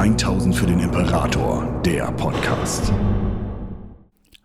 1000 für den Imperator, der Podcast.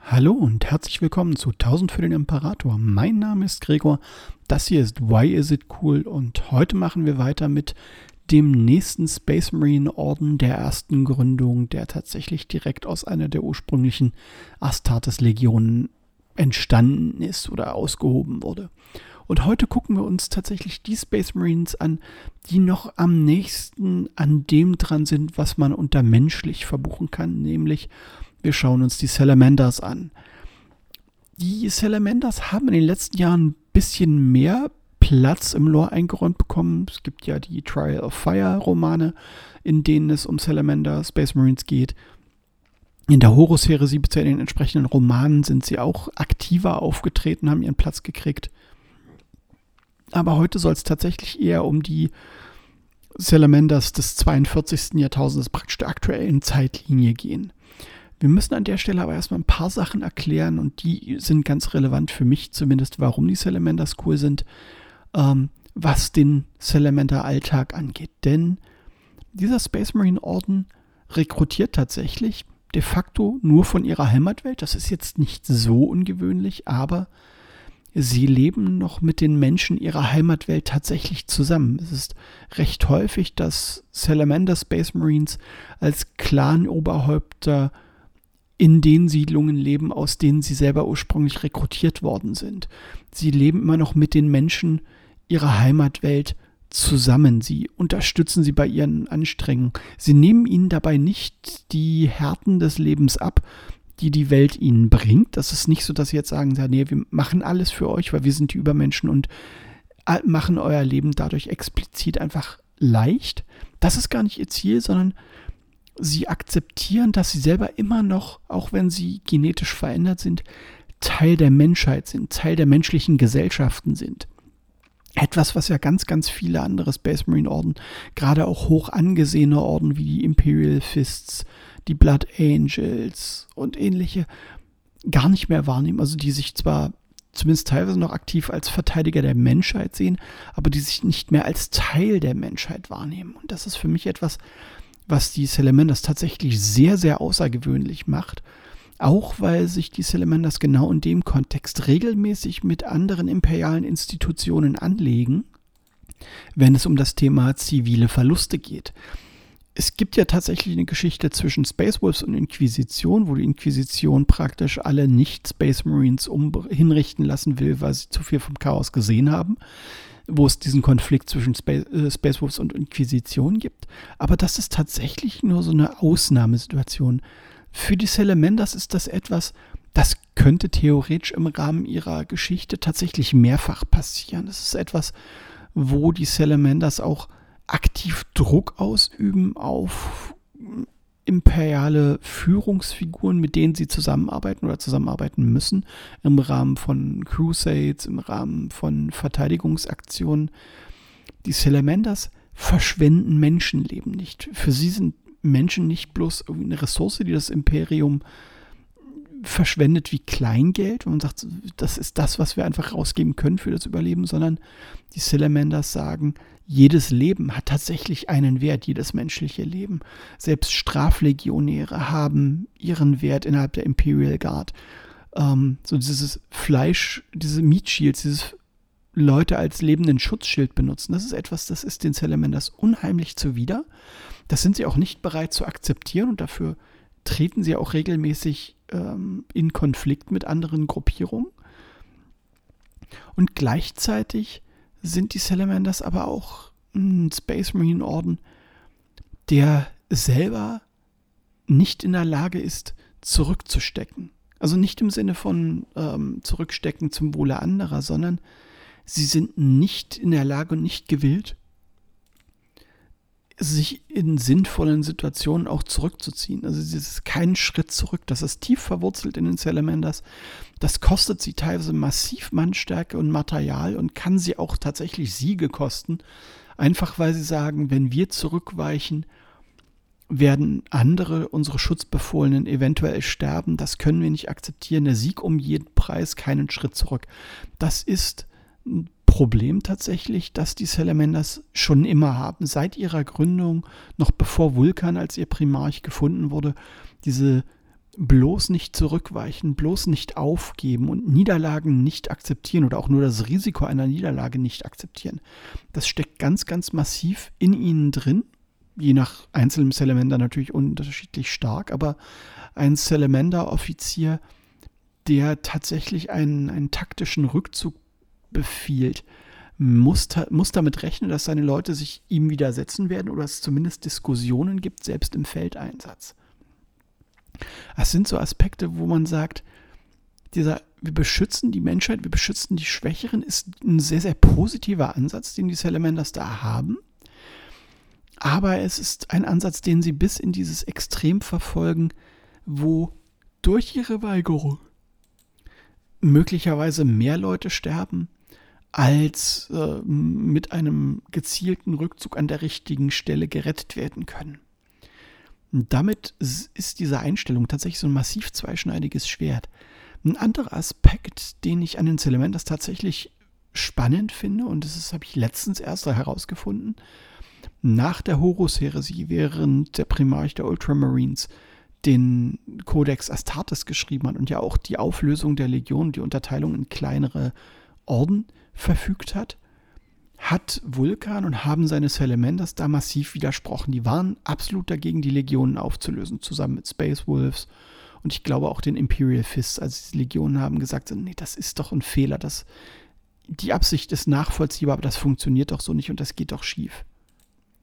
Hallo und herzlich willkommen zu 1000 für den Imperator. Mein Name ist Gregor, das hier ist Why Is It Cool und heute machen wir weiter mit dem nächsten Space Marine Orden der ersten Gründung, der tatsächlich direkt aus einer der ursprünglichen Astartes Legionen entstanden ist oder ausgehoben wurde. Und heute gucken wir uns tatsächlich die Space Marines an, die noch am nächsten an dem dran sind, was man unter menschlich verbuchen kann, nämlich wir schauen uns die Salamanders an. Die Salamanders haben in den letzten Jahren ein bisschen mehr Platz im Lore eingeräumt bekommen. Es gibt ja die Trial of Fire Romane, in denen es um Salamander Space Marines geht. In der Horus-Heresie, in den entsprechenden Romanen, sind sie auch aktiver aufgetreten, haben ihren Platz gekriegt. Aber heute soll es tatsächlich eher um die Salamanders des 42. Jahrtausends, praktisch der aktuellen Zeitlinie gehen. Wir müssen an der Stelle aber erstmal ein paar Sachen erklären und die sind ganz relevant für mich zumindest, warum die Salamanders cool sind, ähm, was den Salamander-Alltag angeht. Denn dieser Space Marine Orden rekrutiert tatsächlich de facto nur von ihrer Heimatwelt. Das ist jetzt nicht so ungewöhnlich, aber sie leben noch mit den Menschen ihrer Heimatwelt tatsächlich zusammen. Es ist recht häufig, dass Salamander Space Marines als Clan-Oberhäupter in den Siedlungen leben, aus denen sie selber ursprünglich rekrutiert worden sind. Sie leben immer noch mit den Menschen ihrer Heimatwelt zusammen. Sie unterstützen sie bei ihren Anstrengungen. Sie nehmen ihnen dabei nicht die Härten des Lebens ab, die die Welt ihnen bringt. Das ist nicht so, dass sie jetzt sagen, nee, wir machen alles für euch, weil wir sind die Übermenschen und äh, machen euer Leben dadurch explizit einfach leicht. Das ist gar nicht ihr Ziel, sondern sie akzeptieren, dass sie selber immer noch, auch wenn sie genetisch verändert sind, Teil der Menschheit sind, Teil der menschlichen Gesellschaften sind. Etwas, was ja ganz, ganz viele andere Space Marine Orden, gerade auch hoch angesehene Orden wie die Imperial Fists, die Blood Angels und ähnliche gar nicht mehr wahrnehmen. Also die sich zwar zumindest teilweise noch aktiv als Verteidiger der Menschheit sehen, aber die sich nicht mehr als Teil der Menschheit wahrnehmen. Und das ist für mich etwas, was die Salamanders tatsächlich sehr, sehr außergewöhnlich macht. Auch weil sich die Salamanders genau in dem Kontext regelmäßig mit anderen imperialen Institutionen anlegen, wenn es um das Thema zivile Verluste geht es gibt ja tatsächlich eine Geschichte zwischen Space Wolves und Inquisition, wo die Inquisition praktisch alle Nicht-Space Marines hinrichten lassen will, weil sie zu viel vom Chaos gesehen haben, wo es diesen Konflikt zwischen Space, äh, Space Wolves und Inquisition gibt. Aber das ist tatsächlich nur so eine Ausnahmesituation. Für die Salamanders ist das etwas, das könnte theoretisch im Rahmen ihrer Geschichte tatsächlich mehrfach passieren. Das ist etwas, wo die Salamanders auch aktiv Druck ausüben auf imperiale Führungsfiguren, mit denen sie zusammenarbeiten oder zusammenarbeiten müssen, im Rahmen von Crusades, im Rahmen von Verteidigungsaktionen. Die Salamanders verschwenden Menschenleben nicht. Für sie sind Menschen nicht bloß eine Ressource, die das Imperium verschwendet wie Kleingeld, wenn man sagt, das ist das, was wir einfach rausgeben können für das Überleben, sondern die Salamanders sagen, jedes Leben hat tatsächlich einen Wert, jedes menschliche Leben. Selbst Straflegionäre haben ihren Wert innerhalb der Imperial Guard. Ähm, so dieses Fleisch, diese Meat Shields, dieses Leute als lebenden Schutzschild benutzen, das ist etwas, das ist den Salamanders unheimlich zuwider. Das sind sie auch nicht bereit zu akzeptieren und dafür treten sie auch regelmäßig ähm, in Konflikt mit anderen Gruppierungen. Und gleichzeitig sind die Salamanders aber auch ein Space Marine Orden, der selber nicht in der Lage ist, zurückzustecken. Also nicht im Sinne von ähm, zurückstecken zum Wohle anderer, sondern sie sind nicht in der Lage und nicht gewillt, sich in sinnvollen Situationen auch zurückzuziehen. Also es ist kein Schritt zurück. Das ist tief verwurzelt in den Salamanders. Das kostet sie teilweise massiv Mannstärke und Material und kann sie auch tatsächlich Siege kosten. Einfach weil sie sagen, wenn wir zurückweichen, werden andere, unsere Schutzbefohlenen, eventuell sterben. Das können wir nicht akzeptieren. Der Sieg um jeden Preis, keinen Schritt zurück. Das ist ein Problem tatsächlich, das die Salamanders schon immer haben. Seit ihrer Gründung, noch bevor Vulkan als ihr Primarch gefunden wurde, diese bloß nicht zurückweichen, bloß nicht aufgeben und Niederlagen nicht akzeptieren oder auch nur das Risiko einer Niederlage nicht akzeptieren. Das steckt ganz, ganz massiv in ihnen drin. Je nach einzelnen Salamander natürlich unterschiedlich stark, aber ein Salamander-Offizier, der tatsächlich einen, einen taktischen Rückzug befiehlt, muss, muss damit rechnen, dass seine Leute sich ihm widersetzen werden oder es zumindest Diskussionen gibt, selbst im Feldeinsatz. Das sind so Aspekte, wo man sagt, dieser, wir beschützen die Menschheit, wir beschützen die Schwächeren, ist ein sehr, sehr positiver Ansatz, den die Salamanders da haben. Aber es ist ein Ansatz, den sie bis in dieses Extrem verfolgen, wo durch ihre Weigerung möglicherweise mehr Leute sterben, als äh, mit einem gezielten Rückzug an der richtigen Stelle gerettet werden können. Und damit ist diese Einstellung tatsächlich so ein massiv zweischneidiges Schwert. Ein anderer Aspekt, den ich an den Salamanders tatsächlich spannend finde, und das habe ich letztens erst herausgefunden, nach der Horus-Heresie, während der Primarch der Ultramarines den Codex Astartes geschrieben hat und ja auch die Auflösung der Legion, die Unterteilung in kleinere Orden verfügt hat, hat Vulkan und haben seine Salamanders da massiv widersprochen. Die waren absolut dagegen, die Legionen aufzulösen, zusammen mit Space Wolves und ich glaube auch den Imperial Fists. Also die Legionen haben gesagt, nee, das ist doch ein Fehler. Das, die Absicht ist nachvollziehbar, aber das funktioniert doch so nicht und das geht doch schief.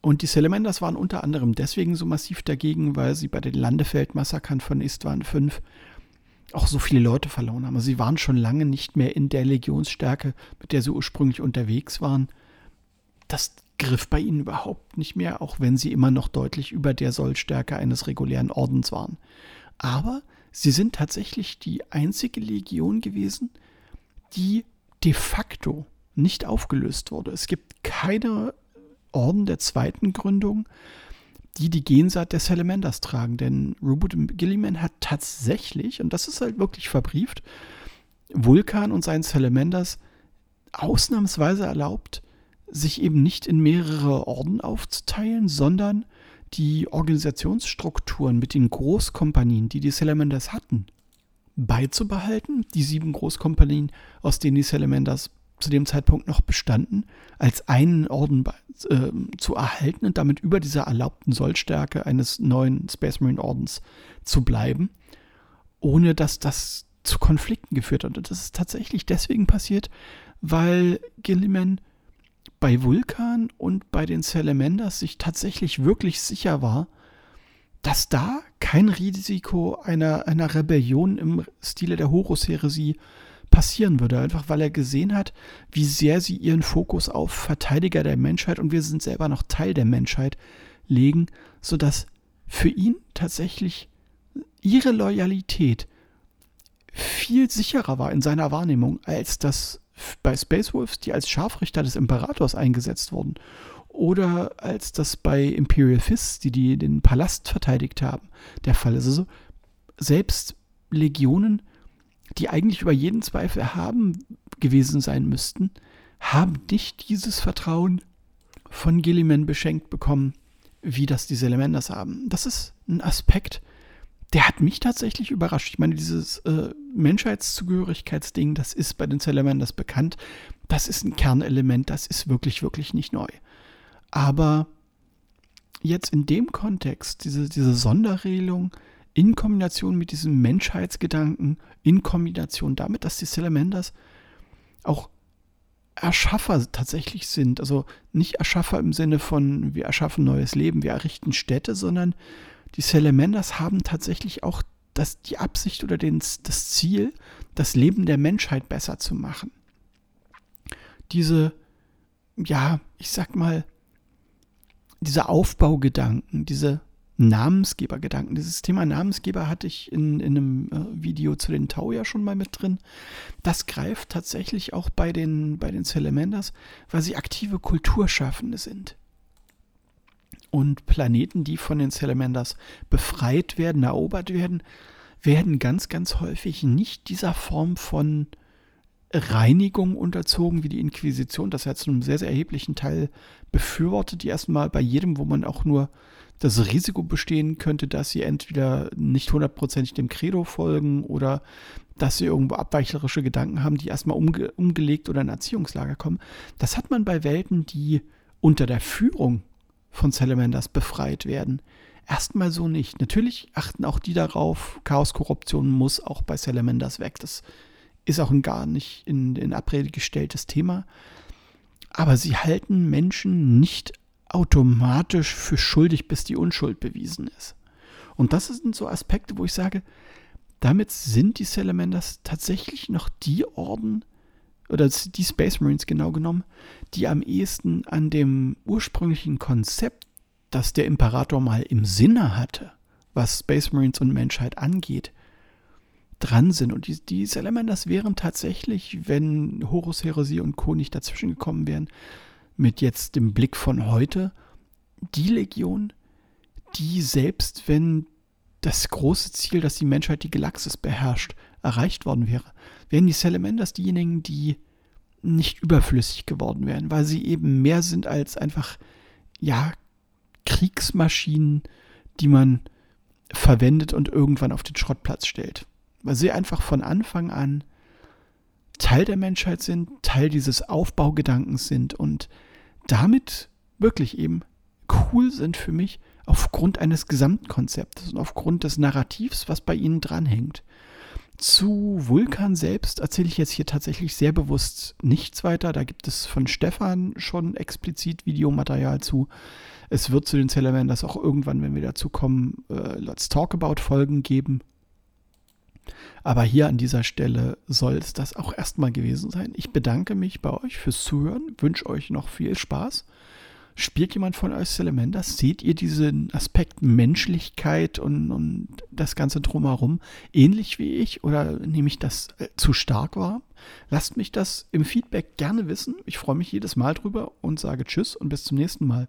Und die Salamanders waren unter anderem deswegen so massiv dagegen, weil sie bei den Landefeldmassakern von Istvan 5 auch so viele Leute verloren haben. Also sie waren schon lange nicht mehr in der Legionsstärke, mit der sie ursprünglich unterwegs waren. Das griff bei ihnen überhaupt nicht mehr, auch wenn sie immer noch deutlich über der Sollstärke eines regulären Ordens waren. Aber sie sind tatsächlich die einzige Legion gewesen, die de facto nicht aufgelöst wurde. Es gibt keine Orden der zweiten Gründung, die die Gensaat der Salamanders tragen. Denn Rubut Gilliman hat tatsächlich, und das ist halt wirklich verbrieft, Vulkan und seinen Salamanders ausnahmsweise erlaubt, sich eben nicht in mehrere Orden aufzuteilen, sondern die Organisationsstrukturen mit den Großkompanien, die die Salamanders hatten, beizubehalten. Die sieben Großkompanien, aus denen die Salamanders zu dem Zeitpunkt noch bestanden, als einen Orden äh, zu erhalten und damit über dieser erlaubten Sollstärke eines neuen Space Marine Ordens zu bleiben, ohne dass das zu Konflikten geführt hat. Und das ist tatsächlich deswegen passiert, weil Gilliman bei Vulkan und bei den Salamanders sich tatsächlich wirklich sicher war, dass da kein Risiko einer, einer Rebellion im Stile der Horus-Heresie passieren würde, einfach weil er gesehen hat, wie sehr sie ihren Fokus auf Verteidiger der Menschheit und wir sind selber noch Teil der Menschheit legen, sodass für ihn tatsächlich ihre Loyalität viel sicherer war in seiner Wahrnehmung, als das bei Space Wolves, die als Scharfrichter des Imperators eingesetzt wurden, oder als das bei Imperial Fists, die, die den Palast verteidigt haben, der Fall ist. Also selbst Legionen die eigentlich über jeden Zweifel haben gewesen sein müssten, haben nicht dieses Vertrauen von Gilliman beschenkt bekommen, wie das die Salamanders haben. Das ist ein Aspekt, der hat mich tatsächlich überrascht. Ich meine, dieses äh, Menschheitszugehörigkeitsding, das ist bei den Salamanders bekannt. Das ist ein Kernelement, das ist wirklich, wirklich nicht neu. Aber jetzt in dem Kontext, diese, diese Sonderregelung, in Kombination mit diesem Menschheitsgedanken, in Kombination damit, dass die Salamanders auch Erschaffer tatsächlich sind. Also nicht Erschaffer im Sinne von, wir erschaffen neues Leben, wir errichten Städte, sondern die Salamanders haben tatsächlich auch das, die Absicht oder den, das Ziel, das Leben der Menschheit besser zu machen. Diese, ja, ich sag mal, diese Aufbaugedanken, diese Namensgebergedanken. Dieses Thema Namensgeber hatte ich in, in einem äh, Video zu den Tau ja schon mal mit drin. Das greift tatsächlich auch bei den, bei den Salamanders, weil sie aktive Kulturschaffende sind. Und Planeten, die von den Salamanders befreit werden, erobert werden, werden ganz, ganz häufig nicht dieser Form von Reinigung unterzogen, wie die Inquisition, das hat zu einem sehr, sehr erheblichen Teil befürwortet, die erstmal bei jedem, wo man auch nur das Risiko bestehen könnte, dass sie entweder nicht hundertprozentig dem Credo folgen oder dass sie irgendwo abweichlerische Gedanken haben, die erstmal umge umgelegt oder in Erziehungslager kommen. Das hat man bei Welten, die unter der Führung von Salamanders befreit werden. Erstmal so nicht. Natürlich achten auch die darauf, Chaos-Korruption muss auch bei Salamanders weg. Das ist auch ein gar nicht in, in Abrede gestelltes Thema. Aber sie halten Menschen nicht automatisch für schuldig, bis die Unschuld bewiesen ist. Und das sind so Aspekte, wo ich sage, damit sind die Salamanders tatsächlich noch die Orden, oder die Space Marines genau genommen, die am ehesten an dem ursprünglichen Konzept, das der Imperator mal im Sinne hatte, was Space Marines und Menschheit angeht, dran sind. Und die, die Salamanders wären tatsächlich, wenn Horus Heresie und Co. nicht dazwischen gekommen wären, mit jetzt dem Blick von heute, die Legion, die selbst wenn das große Ziel, dass die Menschheit die Galaxis beherrscht, erreicht worden wäre, wären die Salamanders diejenigen, die nicht überflüssig geworden wären, weil sie eben mehr sind als einfach, ja, Kriegsmaschinen, die man verwendet und irgendwann auf den Schrottplatz stellt weil sie einfach von Anfang an Teil der Menschheit sind, Teil dieses Aufbaugedankens sind und damit wirklich eben cool sind für mich aufgrund eines Gesamtkonzeptes und aufgrund des Narrativs, was bei ihnen dranhängt. Zu Vulkan selbst erzähle ich jetzt hier tatsächlich sehr bewusst nichts weiter. Da gibt es von Stefan schon explizit Videomaterial zu. Es wird zu den Salamanders auch irgendwann, wenn wir dazu kommen, äh, Let's Talk About Folgen geben. Aber hier an dieser Stelle soll es das auch erstmal gewesen sein. Ich bedanke mich bei euch fürs Zuhören, wünsche euch noch viel Spaß. Spielt jemand von euch Salamanders? Seht ihr diesen Aspekt Menschlichkeit und, und das Ganze drumherum ähnlich wie ich oder nehme ich das äh, zu stark wahr? Lasst mich das im Feedback gerne wissen. Ich freue mich jedes Mal drüber und sage Tschüss und bis zum nächsten Mal.